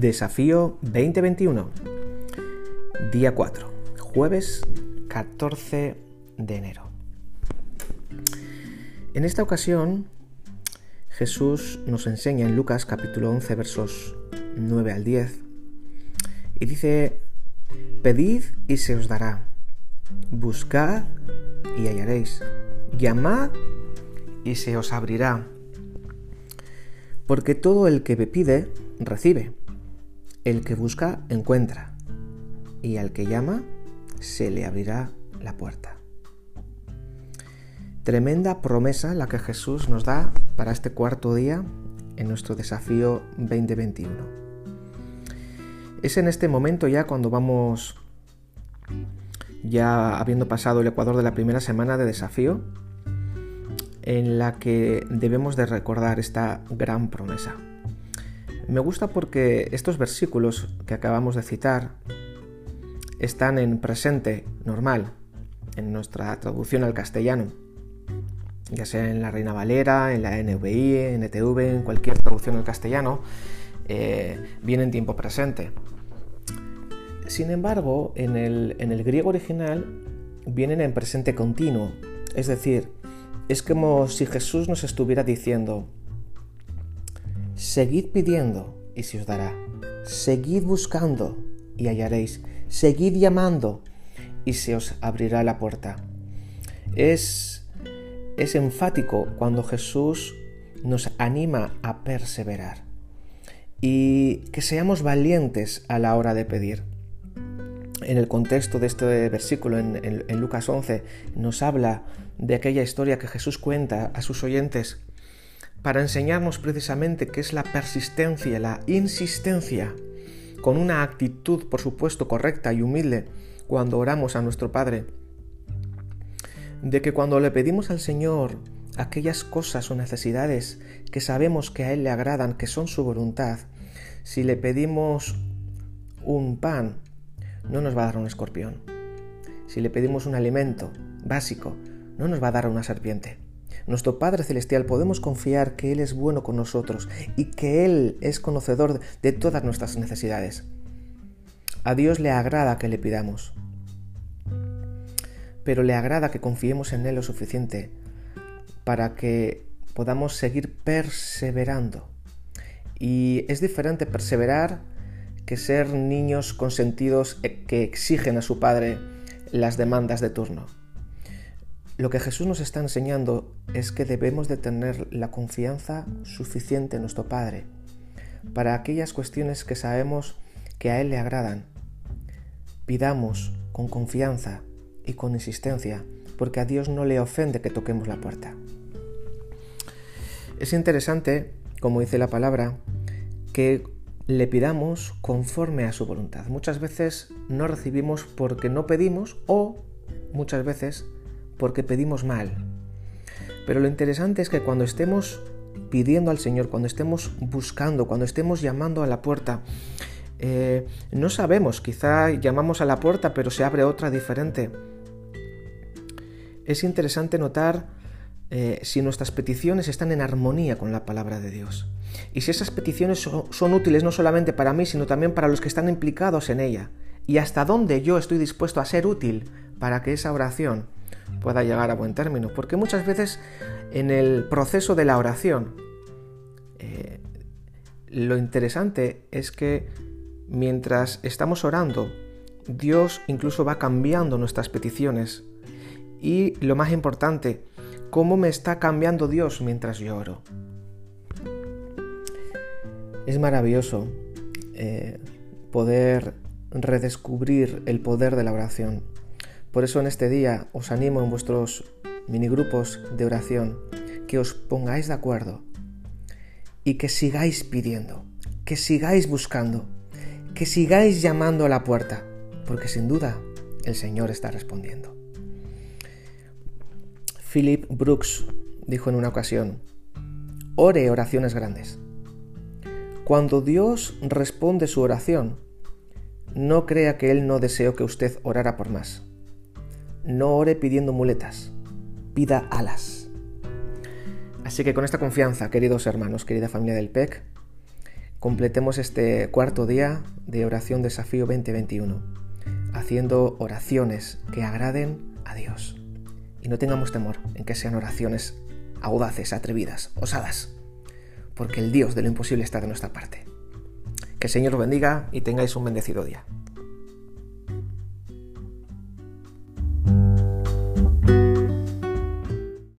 Desafío 2021. Día 4. Jueves 14 de enero. En esta ocasión, Jesús nos enseña en Lucas capítulo 11 versos 9 al 10 y dice, Pedid y se os dará, buscad y hallaréis, llamad y se os abrirá, porque todo el que me pide, recibe el que busca, encuentra. Y al que llama, se le abrirá la puerta. Tremenda promesa la que Jesús nos da para este cuarto día en nuestro desafío 2021. Es en este momento ya cuando vamos, ya habiendo pasado el ecuador de la primera semana de desafío, en la que debemos de recordar esta gran promesa. Me gusta porque estos versículos que acabamos de citar están en presente normal, en nuestra traducción al castellano, ya sea en la Reina Valera, en la NVI, en ETV, en cualquier traducción al castellano, eh, viene en tiempo presente. Sin embargo, en el, en el griego original vienen en presente continuo, es decir, es como si Jesús nos estuviera diciendo, Seguid pidiendo y se os dará. Seguid buscando y hallaréis. Seguid llamando y se os abrirá la puerta. Es, es enfático cuando Jesús nos anima a perseverar y que seamos valientes a la hora de pedir. En el contexto de este versículo, en, en Lucas 11, nos habla de aquella historia que Jesús cuenta a sus oyentes para enseñarnos precisamente qué es la persistencia, la insistencia, con una actitud, por supuesto, correcta y humilde cuando oramos a nuestro Padre. De que cuando le pedimos al Señor aquellas cosas o necesidades que sabemos que a Él le agradan, que son su voluntad, si le pedimos un pan, no nos va a dar un escorpión. Si le pedimos un alimento básico, no nos va a dar una serpiente nuestro Padre Celestial podemos confiar que Él es bueno con nosotros y que Él es conocedor de todas nuestras necesidades. A Dios le agrada que le pidamos, pero le agrada que confiemos en Él lo suficiente para que podamos seguir perseverando. Y es diferente perseverar que ser niños consentidos que exigen a su padre las demandas de turno. Lo que Jesús nos está enseñando es que debemos de tener la confianza suficiente en nuestro Padre para aquellas cuestiones que sabemos que a Él le agradan. Pidamos con confianza y con insistencia, porque a Dios no le ofende que toquemos la puerta. Es interesante, como dice la palabra, que le pidamos conforme a su voluntad. Muchas veces no recibimos porque no pedimos o muchas veces porque pedimos mal. Pero lo interesante es que cuando estemos pidiendo al Señor, cuando estemos buscando, cuando estemos llamando a la puerta, eh, no sabemos, quizá llamamos a la puerta pero se abre otra diferente. Es interesante notar eh, si nuestras peticiones están en armonía con la palabra de Dios. Y si esas peticiones son útiles no solamente para mí, sino también para los que están implicados en ella. Y hasta dónde yo estoy dispuesto a ser útil para que esa oración pueda llegar a buen término. Porque muchas veces en el proceso de la oración, eh, lo interesante es que mientras estamos orando, Dios incluso va cambiando nuestras peticiones. Y lo más importante, cómo me está cambiando Dios mientras yo oro. Es maravilloso eh, poder redescubrir el poder de la oración. Por eso en este día os animo en vuestros minigrupos de oración que os pongáis de acuerdo y que sigáis pidiendo, que sigáis buscando, que sigáis llamando a la puerta, porque sin duda el Señor está respondiendo. Philip Brooks dijo en una ocasión, ore oraciones grandes. Cuando Dios responde su oración, no crea que Él no deseó que usted orara por más. No ore pidiendo muletas, pida alas. Así que con esta confianza, queridos hermanos, querida familia del PEC, completemos este cuarto día de oración desafío 2021, haciendo oraciones que agraden a Dios. Y no tengamos temor en que sean oraciones audaces, atrevidas, osadas, porque el Dios de lo imposible está de nuestra parte. Que el Señor os bendiga y tengáis un bendecido día.